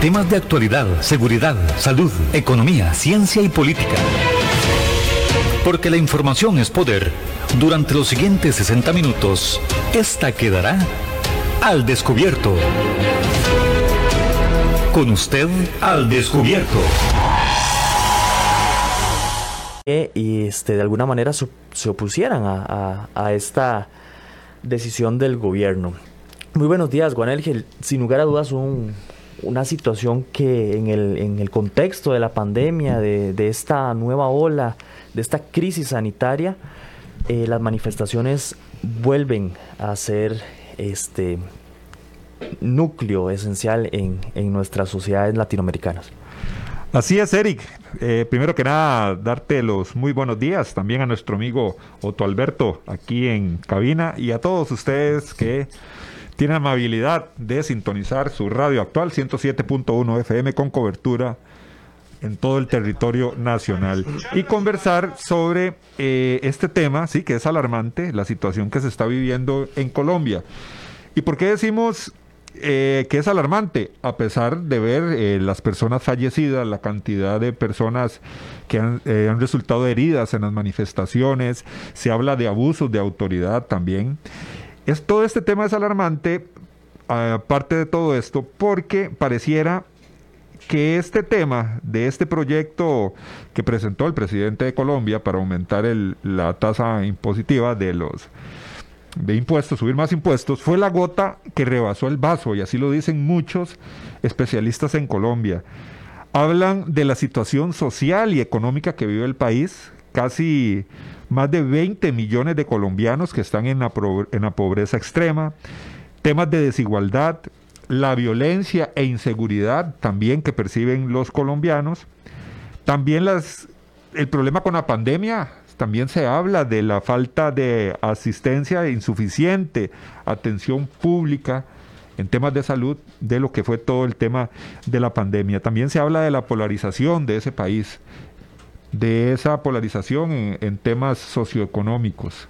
Temas de actualidad, seguridad, salud, economía, ciencia y política. Porque la información es poder. Durante los siguientes 60 minutos, esta quedará al descubierto. Con usted al descubierto. Y este, de alguna manera se opusieran a, esta decisión del gobierno. Muy buenos días, Juan Sin lugar a dudas, una situación que en el, en el, contexto de la pandemia, de, esta nueva ola, de esta crisis sanitaria, eh, las manifestaciones vuelven a ser este núcleo esencial en, en nuestras sociedades latinoamericanas. Así es, Eric. Eh, primero que nada, darte los muy buenos días también a nuestro amigo Otto Alberto aquí en cabina y a todos ustedes que tienen amabilidad de sintonizar su radio actual 107.1 FM con cobertura en todo el territorio nacional y conversar sobre eh, este tema, sí, que es alarmante, la situación que se está viviendo en Colombia. ¿Y por qué decimos eh, que es alarmante, a pesar de ver eh, las personas fallecidas, la cantidad de personas que eh, han, resultado heridas en las manifestaciones, se habla de abusos de autoridad también. Es, todo este tema es alarmante, aparte de todo esto, porque pareciera que este tema de este proyecto que presentó el presidente de Colombia para aumentar la tasa impositiva de los de impuestos, subir más impuestos, fue la gota que rebasó el vaso, y así lo dicen muchos especialistas en Colombia. Hablan de la situación social y económica que vive el país, casi más de 20 millones de colombianos que están en la, en la pobreza extrema, temas de desigualdad, la violencia e inseguridad también que perciben los colombianos, también las, el problema con la pandemia, también se habla de la falta de asistencia insuficiente, atención pública en temas de salud, de lo que fue todo el tema de la pandemia. También se habla de la polarización de ese país, de esa polarización en, temas socioeconómicos.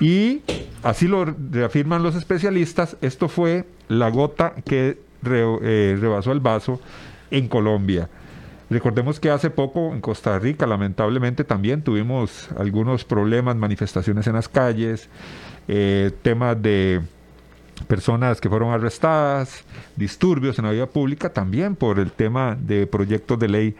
Y así lo reafirman los especialistas, esto fue la gota que eh, rebasó el vaso en Colombia. Recordemos que hace poco en Costa Rica, lamentablemente, también tuvimos algunos problemas, manifestaciones en las calles, eh, temas de personas que fueron arrestadas, disturbios en la vida pública, también por el tema de proyectos de ley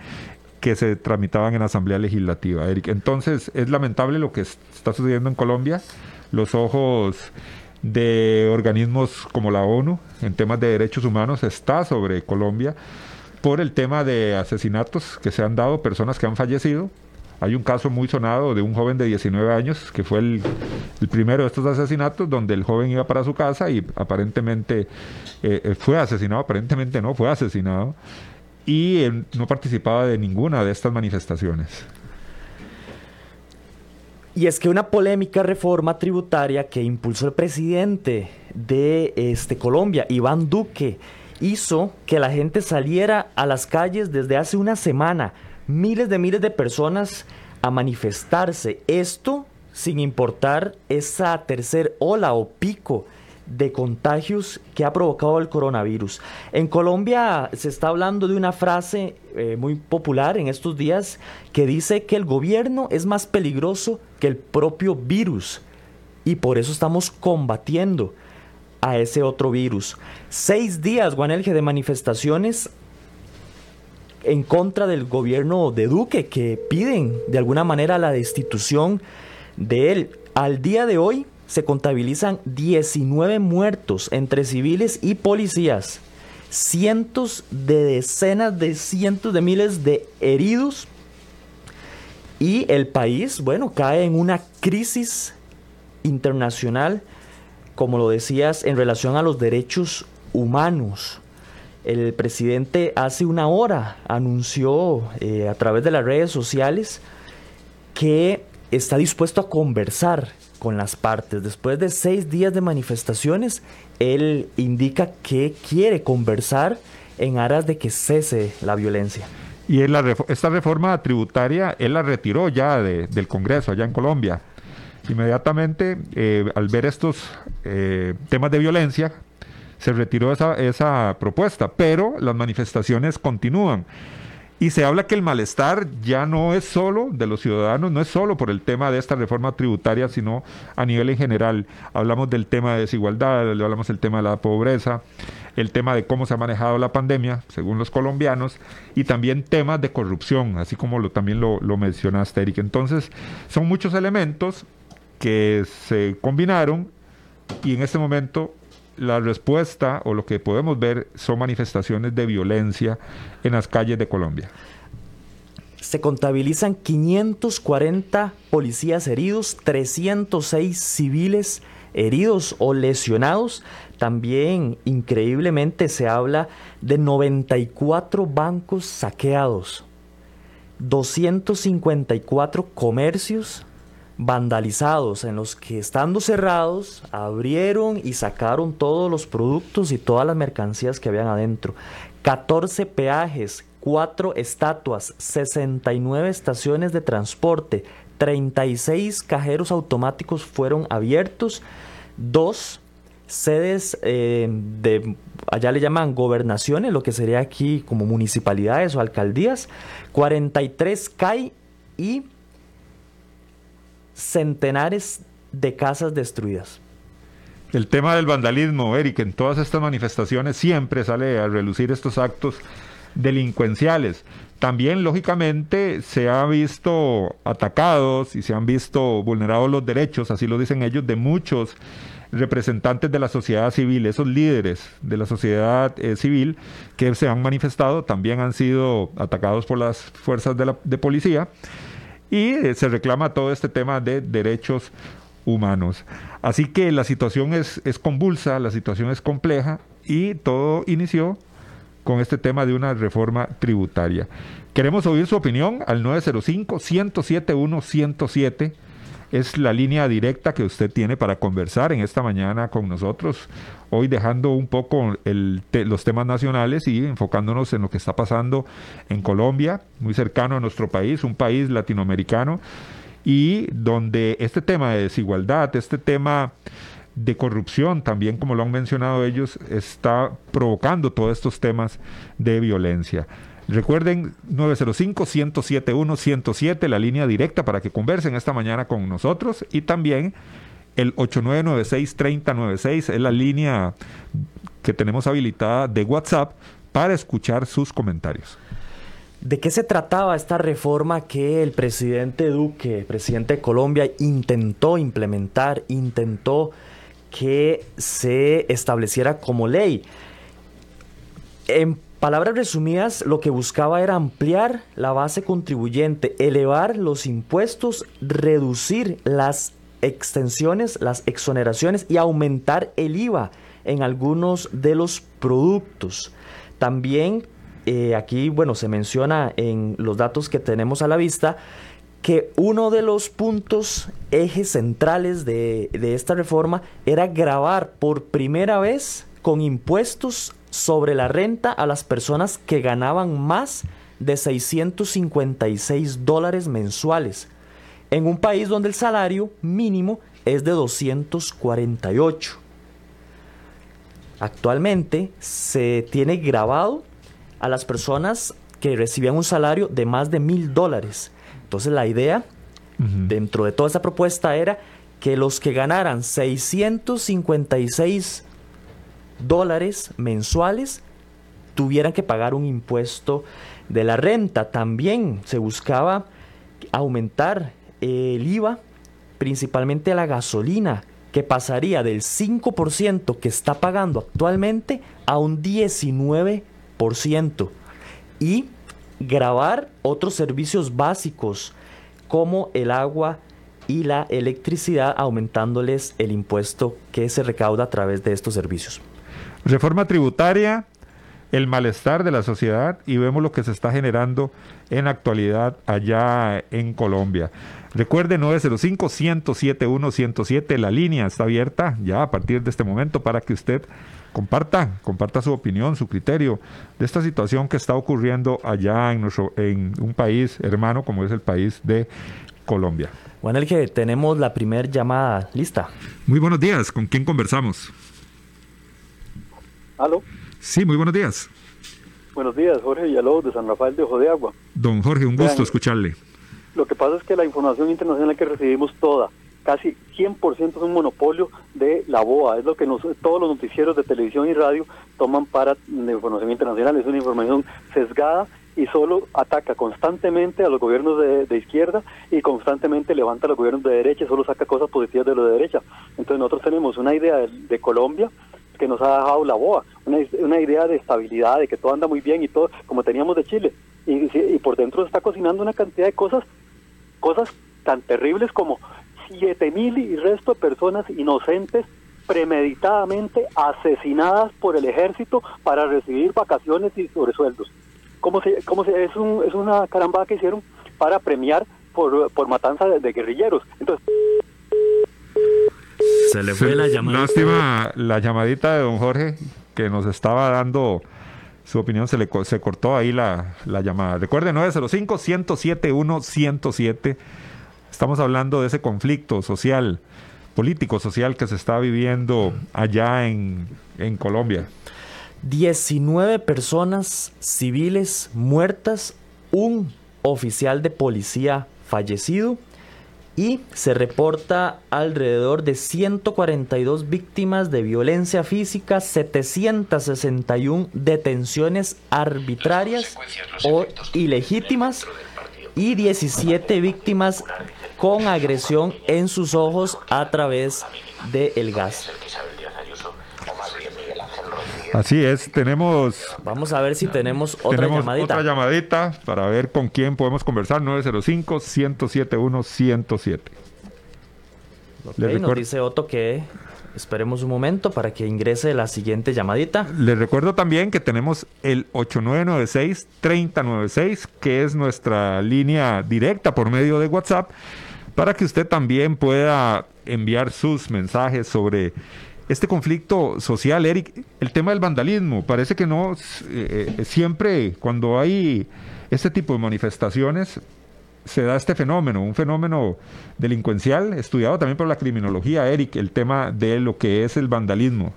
que se tramitaban en la Asamblea Legislativa. Eric. Entonces, es lamentable lo que está sucediendo en Colombia. Los ojos de organismos como la ONU en temas de derechos humanos está sobre Colombia por el tema de asesinatos que se han dado, personas que han fallecido. Hay un caso muy sonado de un joven de 19 años que fue el, primero de estos asesinatos donde el joven iba para su casa y aparentemente eh, eh, fue asesinado, aparentemente no, fue asesinado y no participaba de ninguna de estas manifestaciones. Y es que una polémica reforma tributaria que impulsó el presidente de este, Colombia, Iván Duque, hizo que la gente saliera a las calles desde hace una semana, miles de miles de personas a manifestarse. Esto sin importar esa tercer ola o pico de contagios que ha provocado el coronavirus. En Colombia se está hablando de una frase eh, muy popular en estos días que dice que el gobierno es más peligroso que el propio virus y por eso estamos combatiendo a ese otro virus. Seis días, Guanelge, de manifestaciones en contra del gobierno de Duque que piden de alguna manera la destitución de él. Al día de hoy se contabilizan 19 muertos entre civiles y policías, cientos de decenas de cientos de miles de heridos y el país, bueno, cae en una crisis internacional como lo decías, en relación a los derechos humanos. El presidente hace una hora anunció eh, a través de las redes sociales que está dispuesto a conversar con las partes. Después de seis días de manifestaciones, él indica que quiere conversar en aras de que cese la violencia. Y esta reforma tributaria, él la retiró ya del Congreso, allá en Colombia. Inmediatamente, eh, al ver estos eh, temas de violencia, se retiró esa, esa propuesta, pero las manifestaciones continúan. Y se habla que el malestar ya no es solo de los ciudadanos, no es solo por el tema de esta reforma tributaria, sino a nivel en general. Hablamos del tema de desigualdad, hablamos del tema de la pobreza, el tema de cómo se ha manejado la pandemia, según los colombianos, y también temas de corrupción, así como lo, también lo, lo mencionaste, Eric. Entonces, son muchos elementos que se combinaron y en este momento la respuesta o lo que podemos ver son manifestaciones de violencia en las calles de Colombia. Se contabilizan 540 policías heridos, 306 civiles heridos o lesionados. También, increíblemente, se habla de 94 bancos saqueados, 254 comercios vandalizados en los que estando cerrados abrieron y sacaron todos los productos y todas las mercancías que habían adentro. 14 peajes, 4 estatuas, 69 estaciones de transporte, 36 cajeros automáticos fueron abiertos, 2 sedes eh, de, allá le llaman gobernaciones, lo que sería aquí como municipalidades o alcaldías, 43 CAI y centenares de casas destruidas. El tema del vandalismo, Eric, en todas estas manifestaciones siempre sale a relucir estos actos delincuenciales. También, lógicamente, se ha visto atacados y se han visto vulnerados los derechos, así lo dicen ellos, de muchos representantes de la sociedad civil, esos líderes de la sociedad eh, civil que se han manifestado, también han sido atacados por las fuerzas de, la, de policía y eh, se reclama todo este tema de derechos humanos. Así que la situación es, es convulsa, la situación es compleja y todo inició con este tema de una reforma tributaria. Queremos oír su opinión al 905-107-107 es la línea directa que usted tiene para conversar en esta mañana con nosotros. Hoy dejando un poco los temas nacionales y enfocándonos en lo que está pasando en Colombia, muy cercano a nuestro país, un país latinoamericano, y donde este tema de desigualdad, este tema de corrupción, también como lo han mencionado ellos, está provocando todos estos temas de violencia. Recuerden 905-107-107, la línea directa para que conversen esta mañana con nosotros y también el 8996-3096 es la línea que tenemos habilitada de WhatsApp para escuchar sus comentarios. ¿De qué se trataba esta reforma que el presidente Duque, presidente de Colombia, intentó implementar, intentó que se estableciera como ley? En palabras resumidas, lo que buscaba era ampliar la base contribuyente, elevar los impuestos, reducir las extensiones, las exoneraciones y aumentar el IVA en algunos de los productos. También eh, aquí, bueno, se menciona en los datos que tenemos a la vista que uno de los puntos, ejes centrales de, de esta reforma era grabar por primera vez con impuestos sobre la renta a las personas que ganaban más de 656 dólares mensuales, en un país donde el salario mínimo es de 248. Actualmente se tiene grabado a las personas que recibían un salario de más de mil dólares. Entonces la idea dentro de toda esa propuesta era que los que ganaran 656 dólares mensuales tuvieran que pagar un impuesto de la renta. También se buscaba aumentar el IVA, principalmente la gasolina, que pasaría del 5% que está pagando actualmente a un 19%. Y grabar otros servicios básicos como el agua y la electricidad, aumentándoles el impuesto que se recauda a través de estos servicios. Reforma tributaria, el malestar de la sociedad y vemos lo que se está generando en la actualidad allá en Colombia. Recuerde 905-107-107, la línea está abierta ya a partir de este momento para que usted comparta, comparta su opinión, su criterio de esta situación que está ocurriendo allá en, nuestro, en un país hermano como es el país de Colombia. Bueno, el que tenemos la primera llamada lista. Muy buenos días, ¿con quién conversamos? ¿Aló? Sí, muy buenos días. Buenos días, Jorge Villalobos de San Rafael de Ojo de Agua. Don Jorge, un gusto escucharle. Lo que pasa es que la información internacional que recibimos toda, casi 100% es un monopolio de la BOA, es lo que todos los noticieros de televisión y radio toman para la información internacional, es una información sesgada y solo ataca constantemente a los gobiernos de, izquierda y constantemente levanta a los gobiernos de derecha y solo saca cosas positivas de los de derecha. Entonces nosotros tenemos una idea de, Colombia que nos ha dejado la BOA, una, una, idea de estabilidad, de que todo anda muy bien y todo, como teníamos de Chile. Y, y por dentro se está cocinando una cantidad de cosas, cosas tan terribles como siete mil y resto de personas inocentes premeditadamente asesinadas por el ejército para recibir vacaciones y sobresueldos. ¿Cómo se, cómo se, es, un, es una caramba que hicieron para premiar por, por matanza de, guerrilleros. Entonces, se le fue la llamada. Lástima la llamadita de don Jorge que nos estaba dando su opinión, se le se cortó ahí la, la llamada. Recuerde 905-107-107. Estamos hablando de ese conflicto social, político, social que se está viviendo allá en, en Colombia. 19 personas civiles muertas, un oficial de policía fallecido y se reporta alrededor de 142 víctimas de violencia física, 761 detenciones arbitrarias o ilegítimas y 17 víctimas con agresión en sus ojos a través del gas. Así es, tenemos... Vamos a ver si tenemos otra llamadita. Otra llamadita para ver con quién podemos conversar. 905-107-107. Okay, nos dice Otto que esperemos un momento para que ingrese la siguiente llamadita. Les recuerdo también que tenemos el 8996-3096, que es nuestra línea directa por medio de WhatsApp, para que usted también pueda enviar sus mensajes sobre este conflicto social, Eric, el tema del vandalismo, parece que no, eh, eh, siempre cuando hay este tipo de manifestaciones se da este fenómeno, un fenómeno delincuencial estudiado también por la criminología, Eric, el tema de lo que es el vandalismo.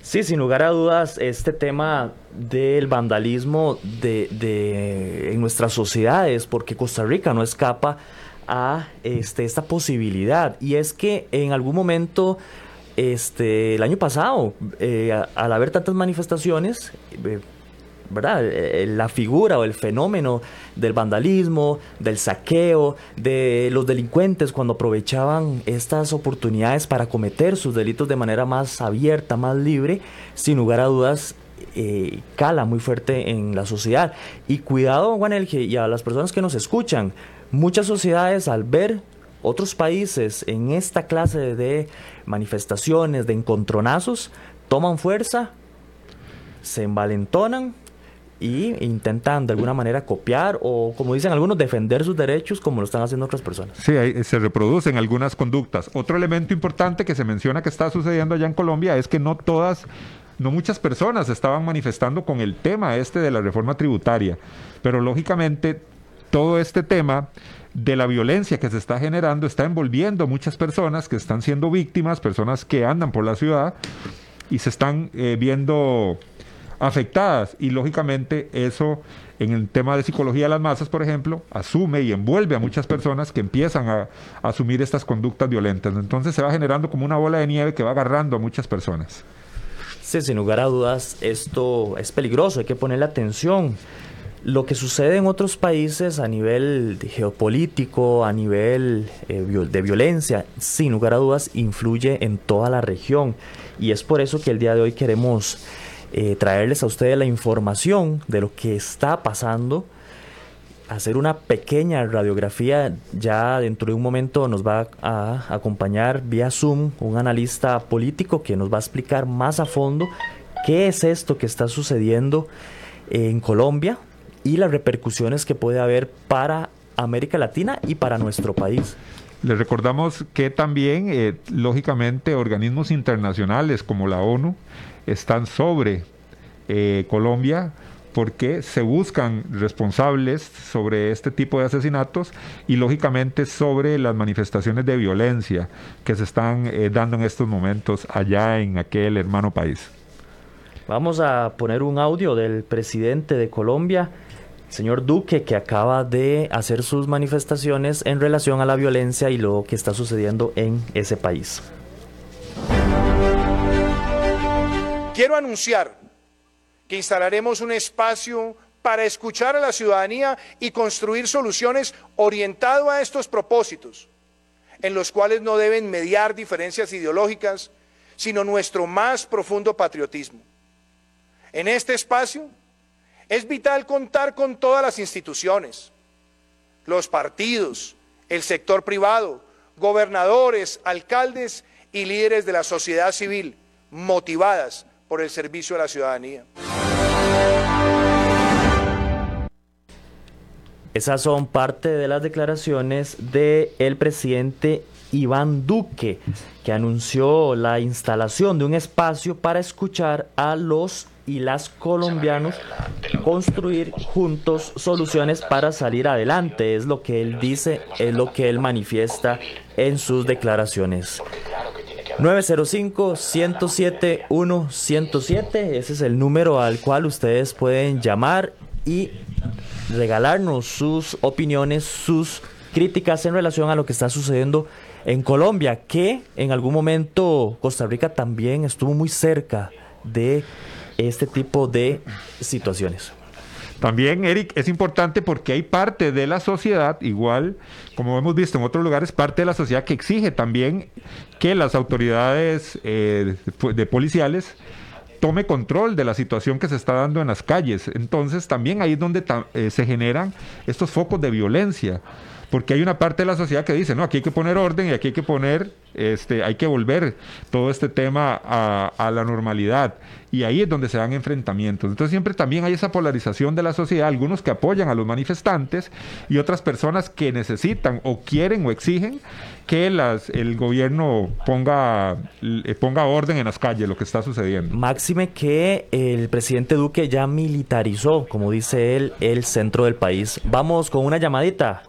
Sí, sin lugar a dudas, este tema del vandalismo de, de, en nuestras sociedades, porque Costa Rica no escapa a este, esta posibilidad. Y es que en algún momento este, el año pasado, eh, al haber tantas manifestaciones, eh, ¿verdad? Eh, la figura o el fenómeno del vandalismo, del saqueo, de los delincuentes cuando aprovechaban estas oportunidades para cometer sus delitos de manera más abierta, más libre, sin lugar a dudas cala muy fuerte en la sociedad. Y cuidado, Juan Elge, y a las personas que nos escuchan, muchas sociedades al ver otros países en esta clase de manifestaciones, de encontronazos, toman fuerza, se envalentonan y intentan de alguna manera copiar o, como dicen algunos, defender sus derechos como lo están haciendo otras personas. Sí, se reproducen algunas conductas. Otro elemento importante que se menciona que está sucediendo allá en Colombia es que no todas no muchas personas estaban manifestando con el tema este de la reforma tributaria, pero lógicamente todo este tema de la violencia que se está generando está envolviendo a muchas personas que están siendo víctimas, personas que andan por la ciudad y se están eh, viendo afectadas y lógicamente eso en el tema de psicología de las masas, por ejemplo, asume y envuelve a muchas personas que empiezan a, asumir estas conductas violentas. Entonces se va generando como una bola de nieve que va agarrando a muchas personas. Sí, sin lugar a dudas, esto es peligroso, hay que ponerle atención lo que sucede en otros países a nivel geopolítico, a nivel eh, de violencia, sin lugar a dudas, influye en toda la región. Y es por eso que el día de hoy queremos eh, traerles a ustedes la información de lo que está pasando, hacer una pequeña radiografía. Ya dentro de un momento nos va a acompañar vía Zoom un analista político que nos va a explicar más a fondo qué es esto que está sucediendo en Colombia, y las repercusiones que puede haber para América Latina y para nuestro país. Les recordamos que también, eh, lógicamente, organismos internacionales como la ONU están sobre eh, Colombia porque se buscan responsables sobre este tipo de asesinatos y lógicamente sobre las manifestaciones de violencia que se están eh, dando en estos momentos allá en aquel hermano país. Vamos a poner un audio del presidente de Colombia, señor Duque, que acaba de hacer sus manifestaciones en relación a la violencia y lo que está sucediendo en ese país. Quiero anunciar que instalaremos un espacio para escuchar a la ciudadanía y construir soluciones orientado a estos propósitos, en los cuales no deben mediar diferencias ideológicas, sino nuestro más profundo patriotismo. En este espacio es vital contar con todas las instituciones, los partidos, el sector privado, gobernadores, alcaldes y líderes de la sociedad civil motivadas por el servicio a la ciudadanía. Esas son parte de las declaraciones del el presidente Iván Duque, que anunció la instalación de un espacio para escuchar a los y las colombianos construir juntos soluciones para salir adelante. Es lo que él dice, es lo que él manifiesta en sus declaraciones. 905-107-107, ese es el número al cual ustedes pueden llamar y regalarnos sus opiniones, sus críticas en relación a lo que está sucediendo en Colombia, que en algún momento Costa Rica también estuvo muy cerca de este tipo de situaciones. También, Eric, es importante porque hay parte de la sociedad, igual como hemos visto en otros lugares, parte de la sociedad que exige también que las autoridades eh, de policiales tome control de la situación que se está dando en las calles. Entonces también ahí es donde eh, se generan estos focos de violencia porque hay una parte de la sociedad que dice, no, aquí hay que poner orden y aquí hay que poner, este, hay que volver todo este tema a, la normalidad. Y ahí es donde se dan enfrentamientos. Entonces siempre también hay esa polarización de la sociedad, algunos que apoyan a los manifestantes y otras personas que necesitan o quieren o exigen que las, el gobierno ponga, ponga orden en las calles, lo que está sucediendo. Máxime que el presidente Duque ya militarizó, como dice él, el centro del país. Vamos con una llamadita.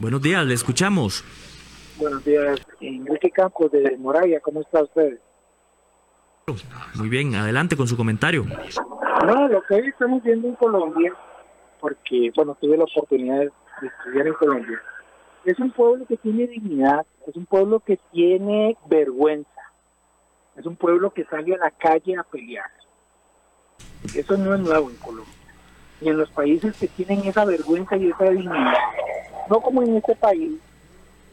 Buenos días, le escuchamos. Buenos días, Enrique Campos de Moraya, ¿cómo está usted? Muy bien, adelante con su comentario. No, lo que hoy estamos viendo en Colombia, porque, bueno, tuve la oportunidad de estudiar en Colombia, es un pueblo que tiene dignidad, es un pueblo que tiene vergüenza, es un pueblo que sale a la calle a pelear. Eso no es nuevo en Colombia y en los países que tienen esa vergüenza y esa dignidad. No como en este país,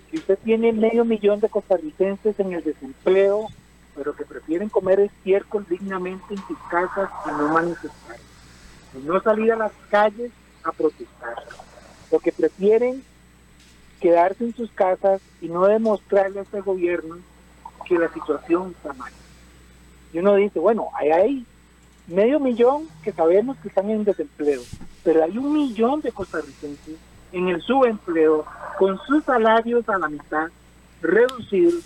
si usted tiene medio millón de costarricenses en el desempleo, pero que prefieren comer estiércol dignamente en sus casas y no manifestar, y no salir a las calles a protestar, porque prefieren quedarse en sus casas y no demostrarle a este gobierno que la situación está mal. Y uno dice, bueno, hay ahí medio millón que sabemos que están en desempleo, pero hay un millón de costarricenses en el subempleo con sus salarios a la mitad reducidos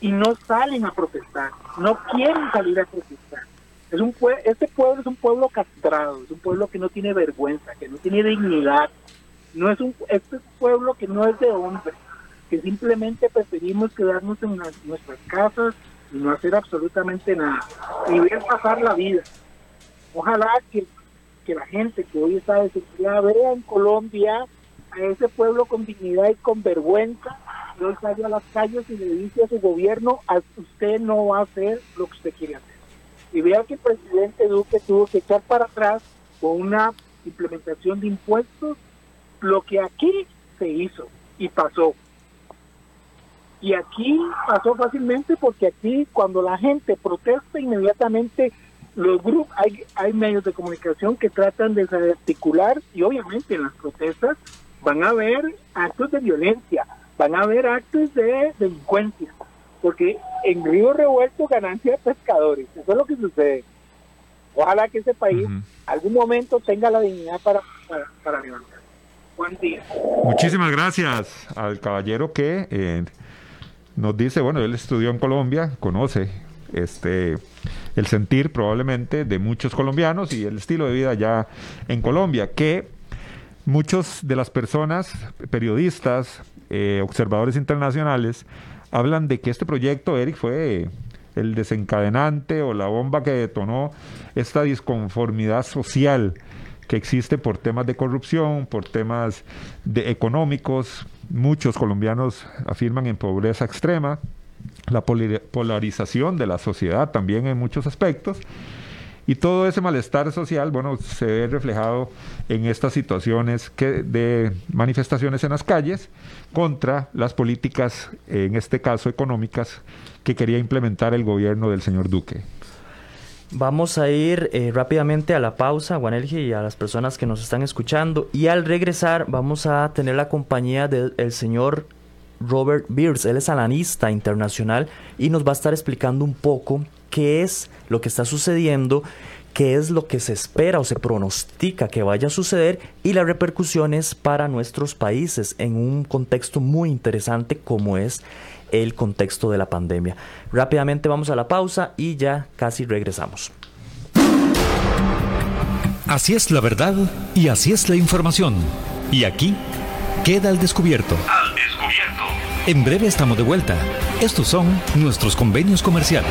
y no salen a protestar, no quieren salir a protestar. Es un este pueblo es un pueblo castrado, es un pueblo que no tiene vergüenza, que no tiene dignidad. No es un este es un pueblo que no es de hombre, que simplemente preferimos quedarnos en nuestras casas y no hacer absolutamente nada y ver pasar la vida. Ojalá que, la gente que hoy está desesperada vea en Colombia a ese pueblo con dignidad y con vergüenza, no salga a las calles y le dice a su gobierno, a usted no va a hacer lo que usted quiere hacer. Y vea que el presidente Duque tuvo que echar para atrás con una implementación de impuestos lo que aquí se hizo y pasó. Y aquí pasó fácilmente porque aquí cuando la gente protesta inmediatamente los grupos, hay, hay medios de comunicación que tratan de desarticular y obviamente en las protestas van a haber actos de violencia, van a haber actos de delincuencia, porque en Río Revuelto ganancia de pescadores, eso es lo que sucede. Ojalá que ese país algún momento tenga la dignidad para, para, levantar. Buen día. Muchísimas gracias al caballero que eh, nos dice, bueno, él estudió en Colombia, conoce este el sentir probablemente de muchos colombianos y el estilo de vida ya en Colombia, que muchos de las personas, periodistas, eh, observadores internacionales, hablan de que este proyecto, Eric, fue el desencadenante o la bomba que detonó esta disconformidad social que existe por temas de corrupción, por temas de económicos. Muchos colombianos afirman en pobreza extrema, la polarización de la sociedad también en muchos aspectos. Y todo ese malestar social, bueno, se ve reflejado en estas situaciones que, de manifestaciones en las calles contra las políticas, en este caso económicas, que quería implementar el gobierno del señor Duque. Vamos a ir eh, rápidamente a la pausa, Guanelgi, y a las personas que nos están escuchando. Y al regresar vamos a tener la compañía del señor Robert Beers. Él es analista internacional y nos va a estar explicando un poco qué es lo que está sucediendo, qué es lo que se espera o se pronostica que vaya a suceder y las repercusiones para nuestros países en un contexto muy interesante como es el contexto de la pandemia. Rápidamente vamos a la pausa y ya casi regresamos. Así es la verdad y así es la información. Y aquí queda. Al descubierto. En breve estamos de vuelta. Estos son nuestros convenios comerciales.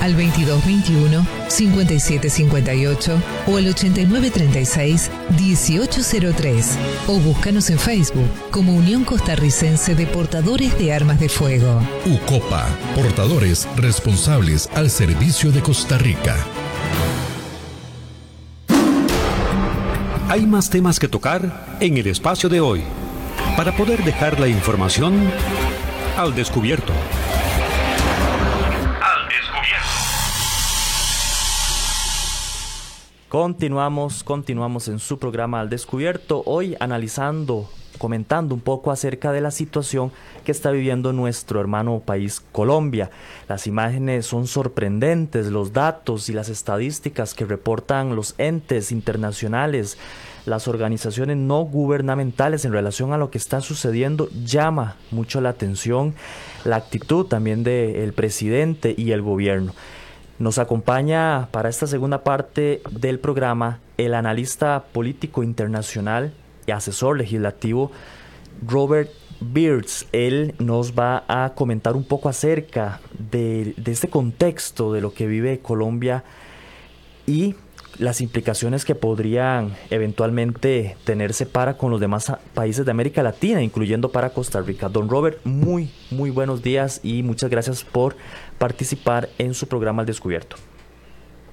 al 2221 5758 o al 8936 1803 o búscanos en Facebook como Unión Costarricense de Portadores de Armas de Fuego. UCOPA, portadores responsables al servicio de Costa Rica. Hay más temas que tocar en el espacio de hoy para poder dejar la información al descubierto. Continuamos, continuamos en su programa Al Descubierto, hoy analizando, comentando un poco acerca de la situación que está viviendo nuestro hermano país Colombia. Las imágenes son sorprendentes, los datos y las estadísticas que reportan los entes internacionales, las organizaciones no gubernamentales en relación a lo que está sucediendo llama mucho la atención, la actitud también del presidente y el gobierno. Nos acompaña para esta segunda parte del programa el analista político internacional y asesor legislativo Robert Beards. Él nos va a comentar un poco acerca de, de este contexto de lo que vive Colombia y las implicaciones que podrían eventualmente tenerse para con los demás países de América Latina, incluyendo para Costa Rica. Don Robert, muy, muy buenos días y muchas gracias por participar en su programa Al Descubierto.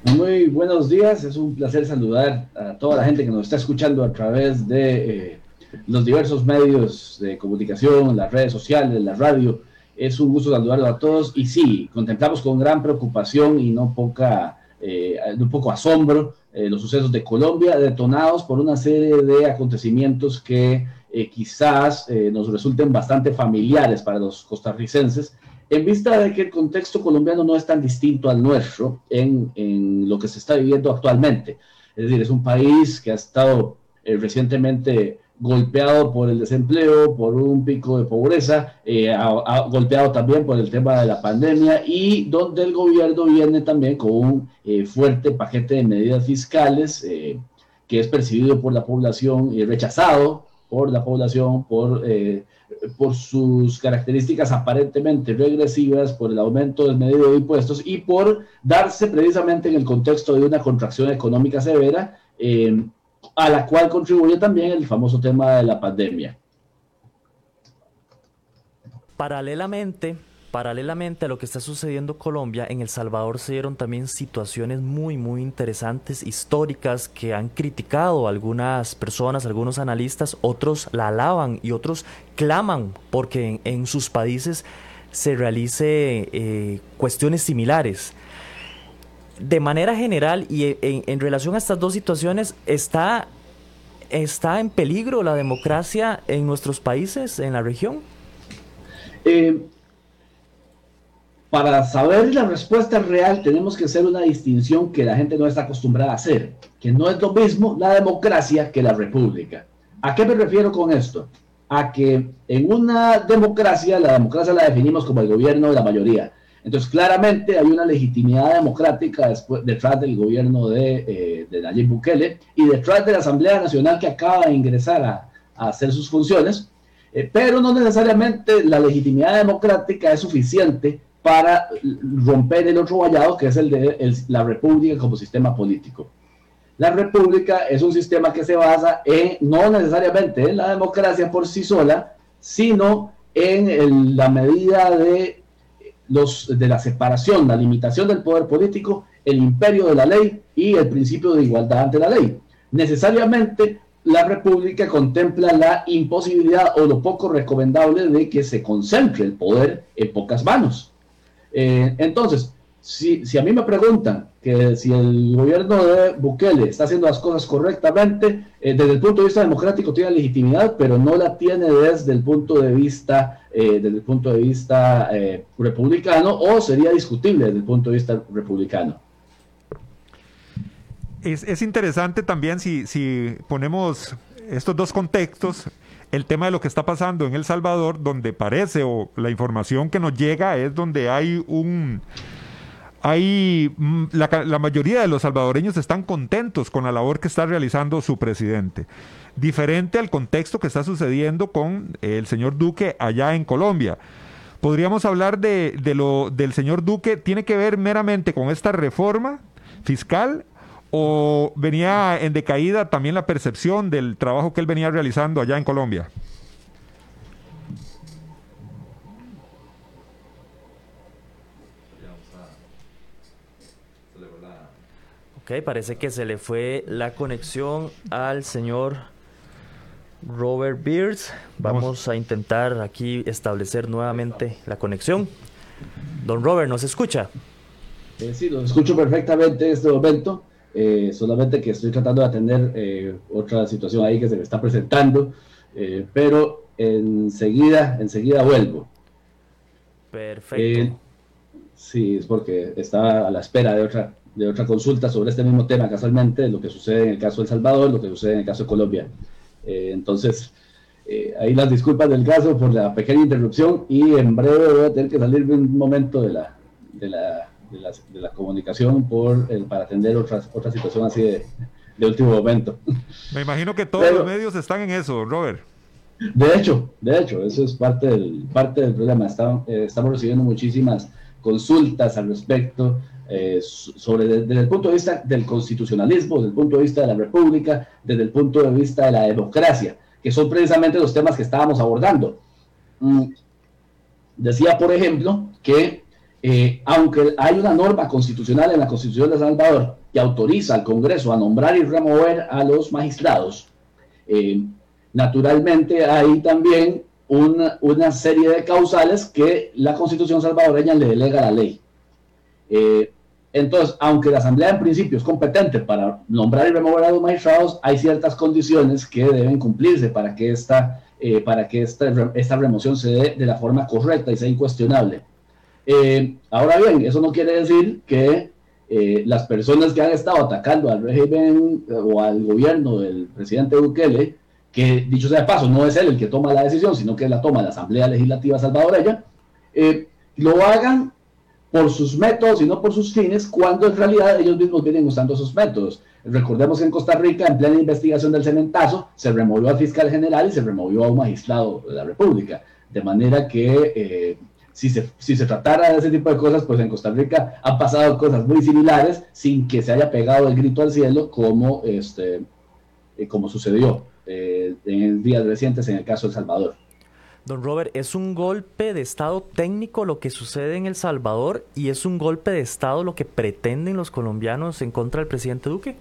Muy buenos días, es un placer saludar a toda la gente que nos está escuchando a través de eh, los diversos medios de comunicación, las redes sociales, la radio. Es un gusto saludarlos a todos y sí, contemplamos con gran preocupación y no poca eh, un poco asombro eh, los sucesos de Colombia, detonados por una serie de acontecimientos que eh, quizás nos resulten bastante familiares para los costarricenses, en vista de que el contexto colombiano no es tan distinto al nuestro en, lo que se está viviendo actualmente. Es decir, es un país que ha estado recientemente golpeado por el desempleo, por un pico de pobreza, eh, golpeado también por el tema de la pandemia y donde el gobierno viene también con un eh, fuerte paquete de medidas fiscales eh, que es percibido por la población y rechazado por la población por, por sus características aparentemente regresivas, por el aumento del medio de impuestos y por darse precisamente en el contexto de una contracción económica severa a la cual contribuye también el famoso tema de la pandemia. Paralelamente, paralelamente a lo que está sucediendo en Colombia, en El Salvador se dieron también situaciones muy, muy interesantes, históricas, que han criticado algunas personas, algunos analistas, otros la alaban y otros claman porque en, sus países se realice eh, cuestiones similares de manera general y en, relación a estas dos situaciones, ¿está, ¿está en peligro la democracia en nuestros países, en la región? Eh, para saber la respuesta real tenemos que hacer una distinción que la gente no está acostumbrada a hacer, que no es lo mismo la democracia que la república. ¿A qué me refiero con esto? A que en una democracia, la democracia la definimos como el gobierno de la mayoría entonces, claramente hay una legitimidad democrática detrás del gobierno de, eh, de, Nayib Bukele y detrás de la Asamblea Nacional que acaba de ingresar a, hacer sus funciones, eh, pero no necesariamente la legitimidad democrática es suficiente para romper el otro vallado que es el de la república como sistema político. La república es un sistema que se basa en, no necesariamente en la democracia por sí sola, sino en la medida de los, de la separación, la limitación del poder político, el imperio de la ley y el principio de igualdad ante la ley. Necesariamente la República contempla la imposibilidad o lo poco recomendable de que se concentre el poder en pocas manos. Eh, entonces, si, si, a mí me preguntan que si el gobierno de Bukele está haciendo las cosas correctamente, eh, desde el punto de vista democrático tiene legitimidad, pero no la tiene desde el punto de vista, eh, desde el punto de vista republicano, o sería discutible desde el punto de vista republicano. Es, es interesante también si, si ponemos estos dos contextos, el tema de lo que está pasando en El Salvador, donde parece, o la información que nos llega es donde hay un hay mm, la, mayoría de los salvadoreños están contentos con la labor que está realizando su presidente. Diferente al contexto que está sucediendo con el señor Duque allá en Colombia. Podríamos hablar de, lo del señor Duque, ¿tiene que ver meramente con esta reforma fiscal o venía en decaída también la percepción del trabajo que él venía realizando allá en Colombia? Ok, parece que se le fue la conexión al señor Robert Beers. Vamos, a intentar aquí establecer nuevamente la conexión. Don Robert, ¿nos escucha? Eh, sí, lo escucho perfectamente en este momento. Eh, solamente que estoy tratando de atender eh, otra situación ahí que se me está presentando, pero enseguida, enseguida vuelvo. Perfecto. sí, es porque estaba a la espera de otra de otra consulta sobre este mismo tema casualmente, lo que sucede en el caso de El Salvador, lo que sucede en el caso de Colombia. Eh, entonces, eh, ahí las disculpas del caso por la pequeña interrupción y en breve voy a tener que salir un momento de la, de la, de la, comunicación por, para atender otras, otra situación así de, de, último momento. Me imagino que todos los medios están en eso, Robert. De hecho, de hecho, eso es parte del, parte del problema. Estamos, eh, estamos recibiendo muchísimas consultas al respecto eh, sobre desde el punto de vista del constitucionalismo, desde el punto de vista de la república, desde el punto de vista de la democracia, que son precisamente los temas que estábamos abordando. Mm, decía, por ejemplo, que eh, aunque hay una norma constitucional en la Constitución de Salvador que autoriza al Congreso a nombrar y remover a los magistrados, eh, naturalmente hay también una, serie de causales que la Constitución salvadoreña le delega a la ley. Eh, entonces, aunque la Asamblea en principio es competente para nombrar y remover a los magistrados, hay ciertas condiciones que deben cumplirse para que esta, para que esta, esta, remoción se dé de la forma correcta y sea incuestionable. Eh, ahora bien, eso no quiere decir que las personas que han estado atacando al régimen o al gobierno del presidente Bukele que dicho sea de paso, no es él el que toma la decisión, sino que la toma la Asamblea Legislativa salvadoreña, eh, lo hagan por sus métodos y no por sus fines, cuando en realidad ellos mismos vienen usando esos métodos. Recordemos que en Costa Rica, en plena investigación del cementazo, se removió al fiscal general y se removió a un magistrado de la República. De manera que eh, si, se, si se tratara de ese tipo de cosas, pues en Costa Rica han pasado cosas muy similares sin que se haya pegado el grito al cielo como, este, eh, como sucedió eh, en días recientes en el caso de El Salvador. Don Robert, ¿es un golpe de Estado técnico lo que sucede en El Salvador y es un golpe de Estado lo que pretenden los colombianos en contra del presidente Duque?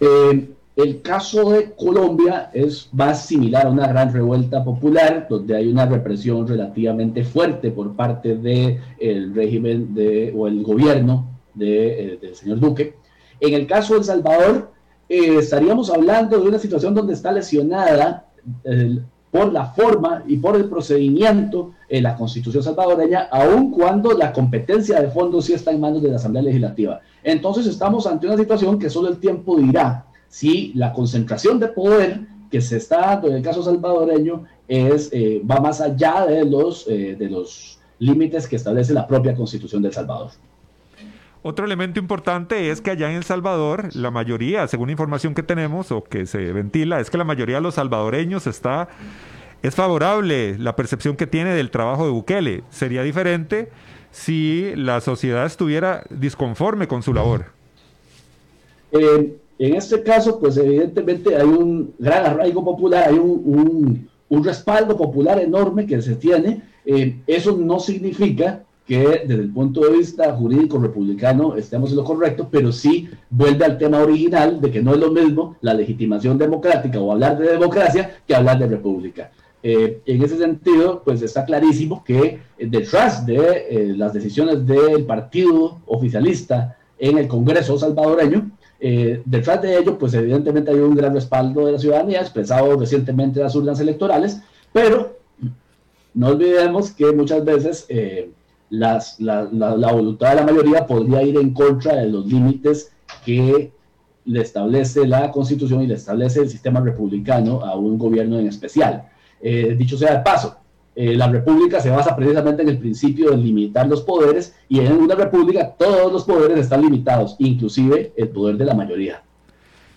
Eh, el caso de Colombia es más similar a una gran revuelta popular, donde hay una represión relativamente fuerte por parte del régimen de, o el gobierno de, eh, del señor Duque. En el caso de El Salvador, eh, estaríamos hablando de una situación donde está lesionada por la forma y por el procedimiento en la constitución salvadoreña, aun cuando la competencia de fondo sí está en manos de la Asamblea Legislativa. Entonces estamos ante una situación que solo el tiempo dirá si la concentración de poder que se está dando en el caso salvadoreño es, eh, va más allá de los, eh, de los límites que establece la propia constitución de El Salvador. Otro elemento importante es que allá en El Salvador, la mayoría, según información que tenemos o que se ventila, es que la mayoría de los salvadoreños está es favorable la percepción que tiene del trabajo de Bukele. Sería diferente si la sociedad estuviera disconforme con su labor. Eh, en este caso, pues evidentemente hay un gran arraigo popular, hay un, un, respaldo popular enorme que se tiene. Eh, eso no significa que desde el punto de vista jurídico republicano estemos en lo correcto, pero sí vuelve al tema original de que no es lo mismo la legitimación democrática o hablar de democracia que hablar de república. Eh, en ese sentido, pues está clarísimo que eh, detrás de las decisiones del partido oficialista en el Congreso salvadoreño, detrás de ello, pues evidentemente hay un gran respaldo de la ciudadanía, expresado recientemente en las urnas electorales, pero no olvidemos que muchas veces la, la, voluntad de la mayoría podría ir en contra de los límites que le establece la Constitución y le establece el sistema republicano a un gobierno en especial. Eh, dicho sea de paso, eh, la república se basa precisamente en el principio de limitar los poderes y en una república todos los poderes están limitados, inclusive el poder de la mayoría.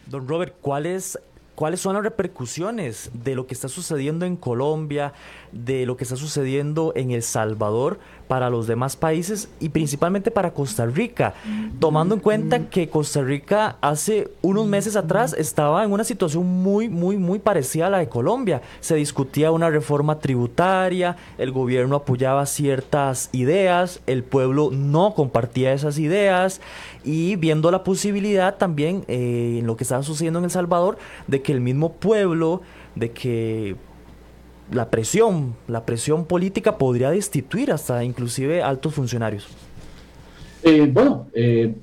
Don Robert, ¿cuál es cuáles son las repercusiones de lo que está sucediendo en Colombia, de lo que está sucediendo en El Salvador para los demás países y principalmente para Costa Rica, tomando en cuenta que Costa Rica hace unos meses atrás estaba en una situación muy, muy, muy parecida a la de Colombia. Se discutía una reforma tributaria, el gobierno apoyaba ciertas ideas, el pueblo no compartía esas ideas y viendo la posibilidad también eh, en lo que estaba sucediendo en El Salvador de que el mismo pueblo, de que la presión, la presión política podría destituir hasta inclusive altos funcionarios. Eh, bueno, eh,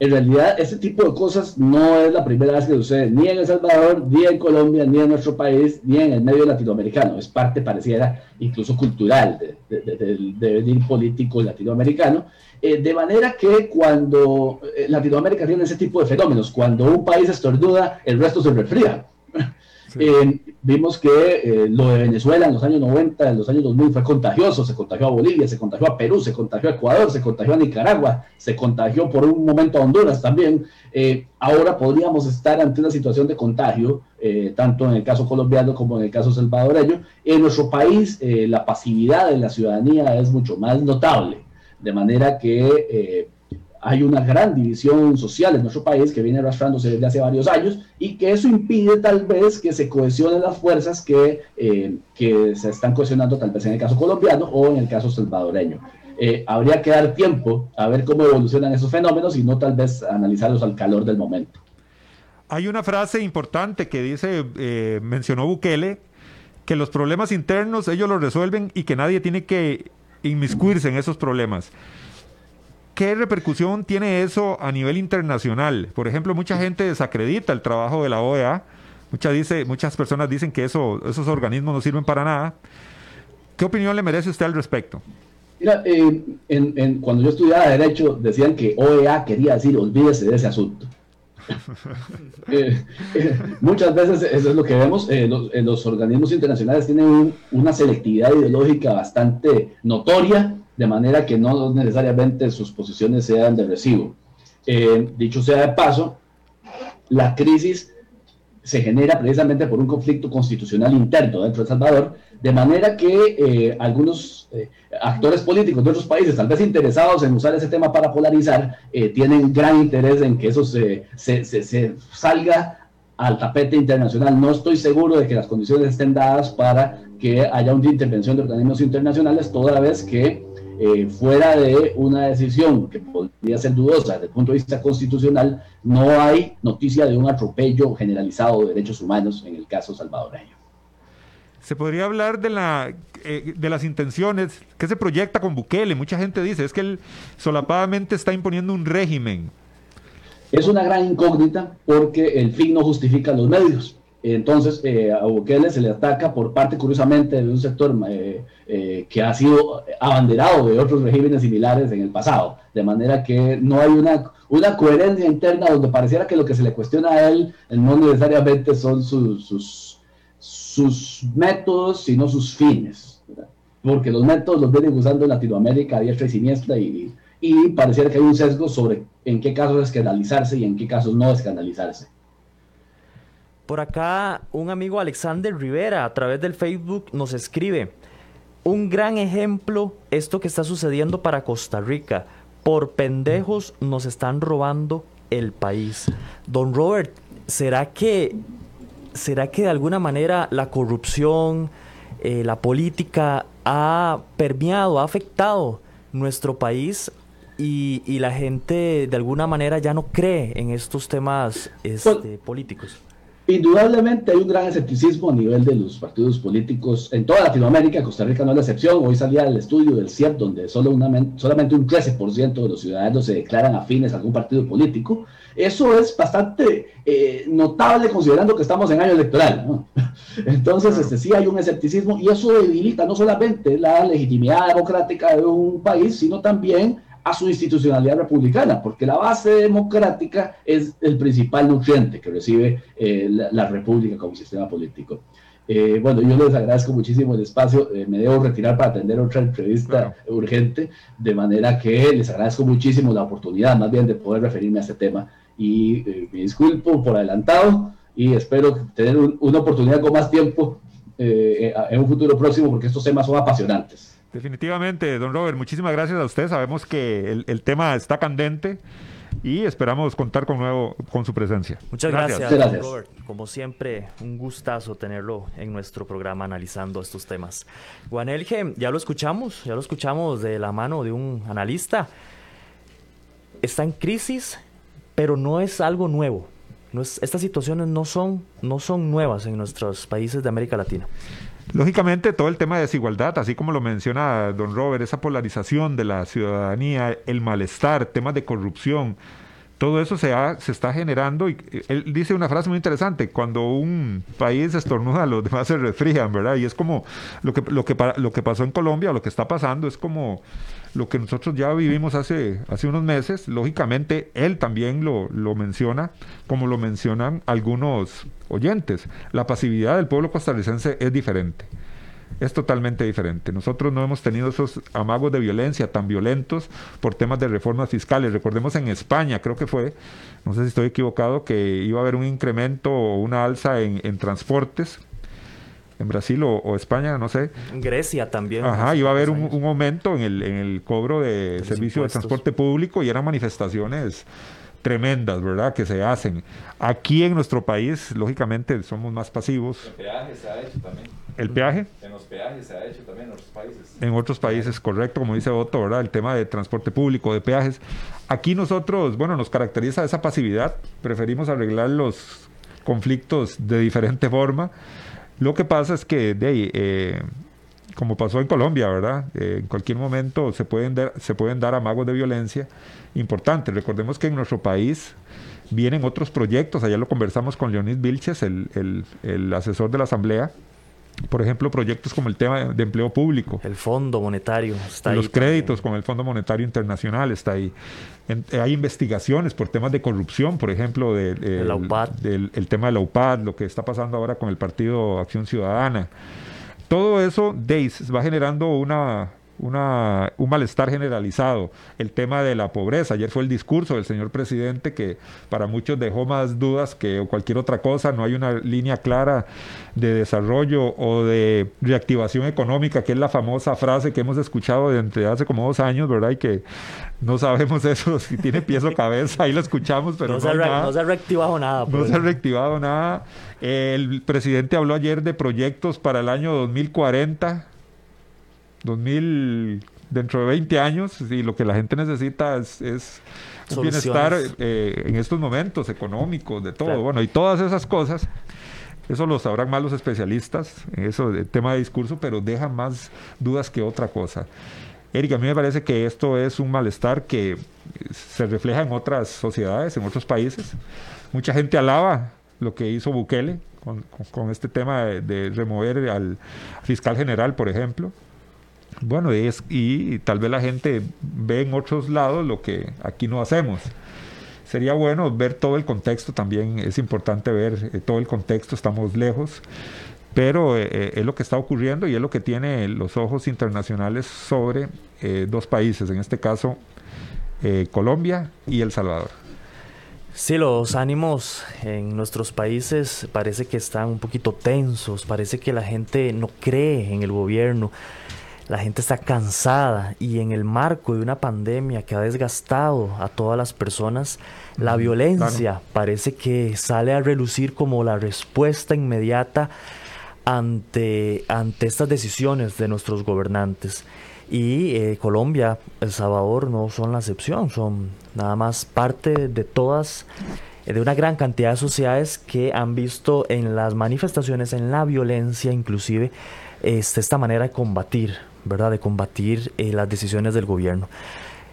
en realidad ese tipo de cosas no es la primera vez que sucede, ni en El Salvador, ni en Colombia, ni en nuestro país, ni en el medio latinoamericano. Es parte pareciera incluso cultural del venir político latinoamericano. Eh, de manera que cuando Latinoamérica tiene ese tipo de fenómenos, cuando un país estornuda, el resto se refría. Eh, vimos que eh, lo de Venezuela en los años 90, en los años 2000 fue contagioso, se contagió a Bolivia, se contagió a Perú, se contagió a Ecuador, se contagió a Nicaragua, se contagió por un momento a Honduras también. Eh, ahora podríamos estar ante una situación de contagio, tanto en el caso colombiano como en el caso salvadoreño. En nuestro país la pasividad de la ciudadanía es mucho más notable, de manera que hay una gran división social en nuestro país que viene arrastrándose desde hace varios años y que eso impide tal vez que se cohesionen las fuerzas que, eh, que se están cohesionando tal vez en el caso colombiano o en el caso salvadoreño. Eh, habría que dar tiempo a ver cómo evolucionan esos fenómenos y no tal vez analizarlos al calor del momento. Hay una frase importante que dice, eh, mencionó Bukele, que los problemas internos ellos los resuelven y que nadie tiene que inmiscuirse en esos problemas. ¿Qué repercusión tiene eso a nivel internacional? Por ejemplo, mucha gente desacredita el trabajo de la OEA. Muchas, dice, muchas personas dicen que eso, esos organismos no sirven para nada. ¿Qué opinión le merece usted al respecto? Mira, eh, cuando yo estudiaba Derecho decían que OEA quería decir olvídese de ese asunto. Eh, eh, muchas veces eso es lo que vemos. Eh, los, organismos internacionales tienen una selectividad ideológica bastante notoria, de manera que no necesariamente sus posiciones sean de recibo. dicho sea de paso, la crisis se genera precisamente por un conflicto constitucional interno dentro de El Salvador, de manera que eh, algunos eh, actores políticos de otros países, tal vez interesados en usar ese tema para polarizar, eh, tienen gran interés en que eso se, salga al tapete internacional. No estoy seguro de que las condiciones estén dadas para que haya una intervención de organismos internacionales, toda vez que fuera de una decisión que podría ser dudosa desde el punto de vista constitucional, no hay noticia de un atropello generalizado de derechos humanos en el caso salvadoreño. Se podría hablar de, la, eh, de las intenciones que se proyecta con Bukele. Mucha gente dice, es que él solapadamente está imponiendo un régimen. Es una gran incógnita porque el fin no justifica los medios. Entonces, eh, a Bukele se le ataca por parte, curiosamente, de un sector eh, que ha sido abanderado de otros regímenes similares en el pasado. De manera que no hay una, coherencia interna donde pareciera que lo que se le cuestiona a él no necesariamente son sus métodos, sino sus fines. Porque los métodos los vienen usando en Latinoamérica diestra y siniestra y pareciera que hay un sesgo sobre en qué casos escandalizarse y en qué casos no escandalizarse. Por acá, un amigo Alexander Rivera a través del Facebook nos escribe, un gran ejemplo esto que está sucediendo para Costa Rica. Por pendejos nos están robando el país. Don Robert, ¿será que ¿será que de alguna manera la corrupción, eh, la política ha permeado, ha afectado nuestro país y, la gente de alguna manera ya no cree en estos temas este, políticos? Indudablemente hay un gran escepticismo a nivel de los partidos políticos en toda Latinoamérica, Costa Rica no es la excepción. Hoy salía el estudio del CIEP donde solo solamente un 13% de los ciudadanos se declaran afines a algún partido político. Eso es bastante eh, notable considerando que estamos en año electoral. Entonces, este, sí hay un escepticismo y eso debilita no solamente la legitimidad democrática de un país, sino también a su institucionalidad republicana, porque la base democrática es el principal nutriente que recibe eh, la, república como sistema político. Eh, bueno, yo les agradezco muchísimo el espacio. Eh, me debo retirar para atender otra entrevista urgente, de manera que les agradezco muchísimo la oportunidad, más bien, de poder referirme a este tema. Y me disculpo por adelantado y espero tener una oportunidad con más tiempo en un futuro próximo, porque estos temas son apasionantes. Definitivamente, don Robert, muchísimas gracias a usted. Sabemos que el, tema está candente y esperamos contar con nuevo con su presencia. Muchas gracias, don Robert. Como siempre, un gustazo tenerlo en nuestro programa analizando estos temas. Juanelge, ya lo escuchamos, ya lo escuchamos de la mano de un analista. Está en crisis, pero no es algo nuevo. No es, estas situaciones no son, no son nuevas en nuestros países de América Latina. Lógicamente, todo el tema de desigualdad, así como lo menciona don Robert, esa polarización de la ciudadanía, el malestar, temas de corrupción, todo eso se, se está generando y eh, él dice una frase muy interesante, cuando un país estornuda, los demás se resfrían, ¿verdad? Y es como lo que, lo que, lo que pasó en Colombia, lo que está pasando es como lo que nosotros ya vivimos hace, hace unos meses, lógicamente él también lo, lo menciona, como lo mencionan algunos oyentes, la pasividad del pueblo costarricense es diferente es totalmente diferente. Nosotros no hemos tenido esos amagos de violencia tan violentos por temas de reformas fiscales. Recordemos en España, creo que fue, no sé si estoy equivocado, que iba a haber un incremento o una alza en, transportes. En Brasil o, España, no sé. En Grecia también. Ajá, iba a haber un, aumento en el, en el cobro de servicio de transporte público y eran manifestaciones tremendas, ¿verdad? Que se hacen. Aquí en nuestro país, lógicamente, somos más pasivos. El peaje se ha hecho también. ¿El peaje? En los peajes se ha hecho también en otros países. En otros países, correcto, como dice Otto, ¿verdad? El tema de transporte público, de peajes. Aquí nosotros, bueno, nos caracteriza esa pasividad. Preferimos arreglar los conflictos de diferente forma. Lo que pasa es que, de eh, como pasó en Colombia, ¿verdad? Eh, en cualquier momento se pueden, dar, se pueden dar amagos de violencia importantes. Recordemos que en nuestro país vienen otros proyectos, allá lo conversamos con Leonid Vilches, el, el, asesor de la Asamblea, por ejemplo, proyectos como el tema de empleo público. El Fondo Monetario está Los ahí créditos con el Fondo Monetario Internacional está ahí. En- eh, hay investigaciones por temas de corrupción, por ejemplo, de- De la el- UPAD. del el tema de la UPAD, lo que está pasando ahora con el Partido Acción Ciudadana. Todo eso Days va generando una, una, un malestar generalizado. El tema de la pobreza. Ayer fue el discurso del señor presidente que para muchos dejó más dudas que cualquier otra cosa. No hay una línea clara de desarrollo o de reactivación económica, que es la famosa frase que hemos escuchado desde hace como dos años, ¿verdad? Y que no sabemos eso, si tiene pies o cabeza. Ahí lo escuchamos, pero no, no, se re- nada. no se ha reactivado nada. No pues. se ha reactivado nada. El presidente habló ayer de proyectos para el año 2040, 2000, dentro de 20 años, y lo que la gente necesita es, es un bienestar eh, en estos momentos económicos, de todo. Claro. Bueno, y todas esas cosas. Eso lo sabrán más los especialistas, eso de tema de discurso, pero deja más dudas que otra cosa. Erika, a mí me parece que esto es un malestar que se refleja en otras sociedades, en otros países. Mucha gente alaba lo que hizo Bukele con, con- con este tema de, de remover al fiscal general, por ejemplo. Bueno, es, y tal vez la gente ve en otros lados lo que aquí no hacemos. Sería bueno ver todo el contexto también, es importante ver eh, todo el contexto, estamos lejos, pero eh, eh, es lo que está ocurriendo y es lo que tiene los ojos internacionales sobre eh, dos países, en este caso eh, Colombia y El Salvador. Sí, los ánimos en nuestros países parece que están un poquito tensos, parece que la gente no cree en el gobierno, la gente está cansada y en el marco de una pandemia que ha desgastado a todas las personas, la violencia parece que sale a relucir como la respuesta inmediata ante, ante estas decisiones de nuestros gobernantes. Y eh, Colombia, El Salvador no son la excepción, son nada más parte de todas, eh, de una gran cantidad de sociedades que han visto en las manifestaciones, en la violencia inclusive, este, esta manera de combatir, ¿verdad? De combatir eh, las decisiones del gobierno.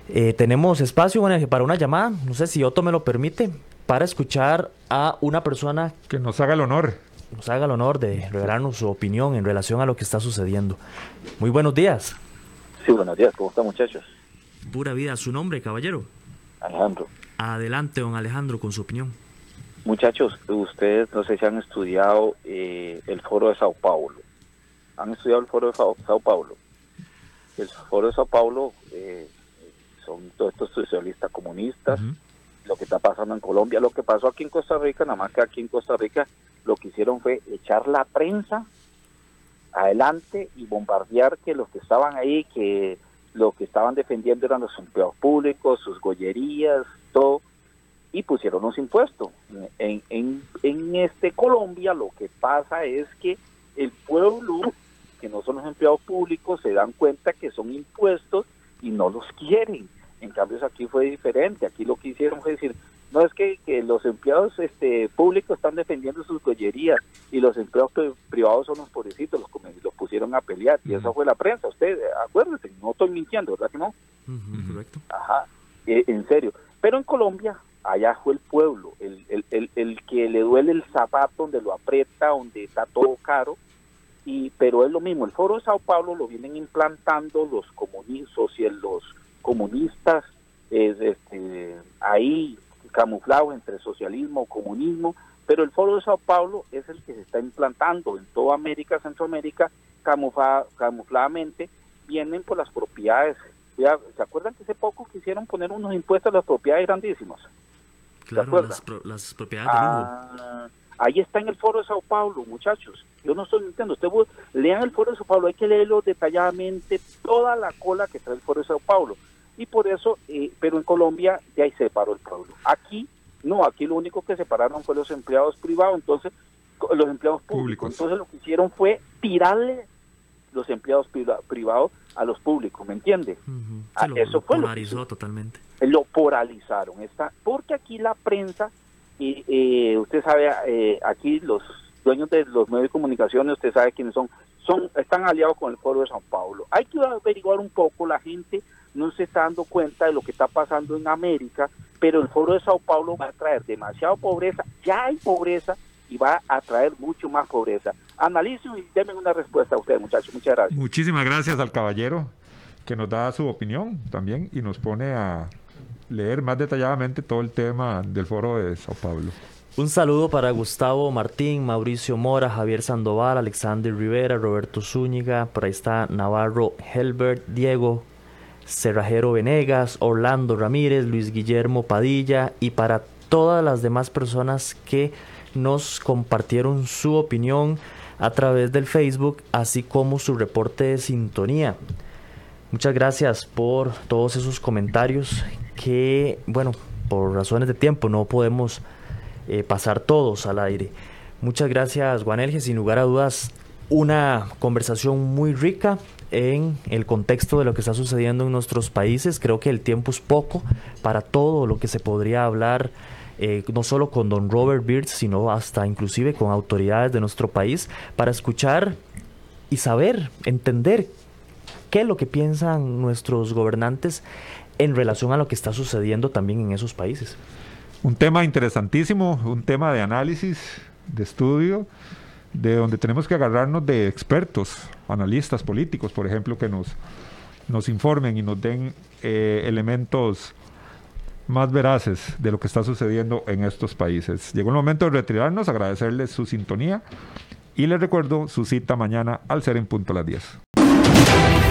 Eh, tenemos espacio bueno, para una llamada, no sé si Otto me lo permite, para escuchar a una persona Que nos haga el honor. nos haga el honor de revelarnos su opinión en relación a lo que está sucediendo. Muy buenos días. Sí, buenos días, ¿cómo están muchachos? Pura vida, su nombre, caballero. Alejandro. Adelante, don Alejandro, con su opinión. Muchachos, ustedes no sé si han estudiado eh, el foro de Sao Paulo. ¿Han estudiado el foro de Sao, Sao Paulo? El foro de Sao Paulo eh, son todos estos socialistas comunistas, lo que está pasando en Colombia, lo que pasó aquí en Costa Rica, nada más que aquí en Costa Rica lo que hicieron fue echar la prensa adelante y bombardear que los que estaban ahí, que lo que estaban defendiendo eran los empleados públicos, sus gollerías, todo, y pusieron los impuestos. En, en, en este Colombia lo que pasa es que el pueblo, que no son los empleados públicos, se dan cuenta que son impuestos y no los quieren. En cambio aquí fue diferente, aquí lo que hicieron fue decir, no es que, que los empleados este, públicos están defendiendo sus gollerías y los empleados pri- privados son los pobrecitos, los, los pusieron a pelear y esa fue la prensa. Usted, acuérdense, no estoy mintiendo, ¿verdad que no? Correcto. Ajá, eh, en serio. Pero en Colombia, allá fue el pueblo, el, el, el, el que le duele el zapato, donde lo aprieta, donde está todo caro. Y, pero es lo mismo, el foro de Sao Paulo lo vienen implantando los comunistas y los comunistas es, este, ahí camuflados entre socialismo o comunismo, pero el foro de Sao Paulo es el que se está implantando en toda América, Centroamérica, camufla, camufladamente, vienen por las propiedades. Ya, ¿Se acuerdan que hace poco quisieron poner unos impuestos a las propiedades grandísimas? Claro, las, pro- las propiedades de lujo. Ah, ahí está en el foro de Sao Paulo, muchachos. Yo no estoy mintiendo. Usted bu- lean el foro de Sao Paulo, hay que leerlo detalladamente, toda la cola que trae el foro de Sao Paulo. Y por eso, eh, pero en Colombia ya ahí separó el pueblo. Aquí, no, aquí lo único que separaron fue los empleados privados, entonces, los empleados públicos. Entonces lo que hicieron fue tirarle los empleados priva- privados a los públicos, ¿me entiende? Ah, Se lo eso fue lo que polarizó totalmente. lo polarizaron. Está, porque aquí la prensa, y eh, usted sabe, eh, aquí los dueños de los medios de comunicación, usted sabe quiénes son, son están aliados con el Foro de San Paulo. Hay que averiguar un poco, la gente no se está dando cuenta de lo que está pasando en América, pero el Foro de Sao Paulo va a traer demasiada pobreza, ya hay pobreza y va a traer mucho más pobreza. analizo y denme una respuesta a ustedes, muchachos. Muchas gracias. Muchísimas gracias al caballero que nos da su opinión también y nos pone a leer más detalladamente todo el tema del foro de Sao Paulo. Un saludo para Gustavo Martín, Mauricio Mora, Javier Sandoval, Alexander Rivera, Roberto Zúñiga, por ahí está Navarro Helbert, Diego Cerrajero Venegas, Orlando Ramírez, Luis Guillermo Padilla y para todas las demás personas que nos compartieron su opinión a través del Facebook, así como su reporte de sintonía. Muchas gracias por todos esos comentarios que, bueno, por razones de tiempo no podemos eh, pasar todos al aire. Muchas gracias, Guanelge. Sin lugar a dudas, una conversación muy rica en el contexto de lo que está sucediendo en nuestros países. Creo que el tiempo es poco para todo lo que se podría hablar, eh, no solo con don Robert Beards, sino hasta inclusive con autoridades de nuestro país, para escuchar y saber, entender qué es lo que piensan nuestros gobernantes en relación a lo que está sucediendo también en esos países. Un tema interesantísimo, un tema de análisis, de estudio, de donde tenemos que agarrarnos de expertos, analistas políticos, por ejemplo, que nos, nos informen y nos den eh, elementos más veraces de lo que está sucediendo en estos países. Llegó el momento de retirarnos, agradecerles su sintonía y les recuerdo su cita mañana al ser en punto a las 10.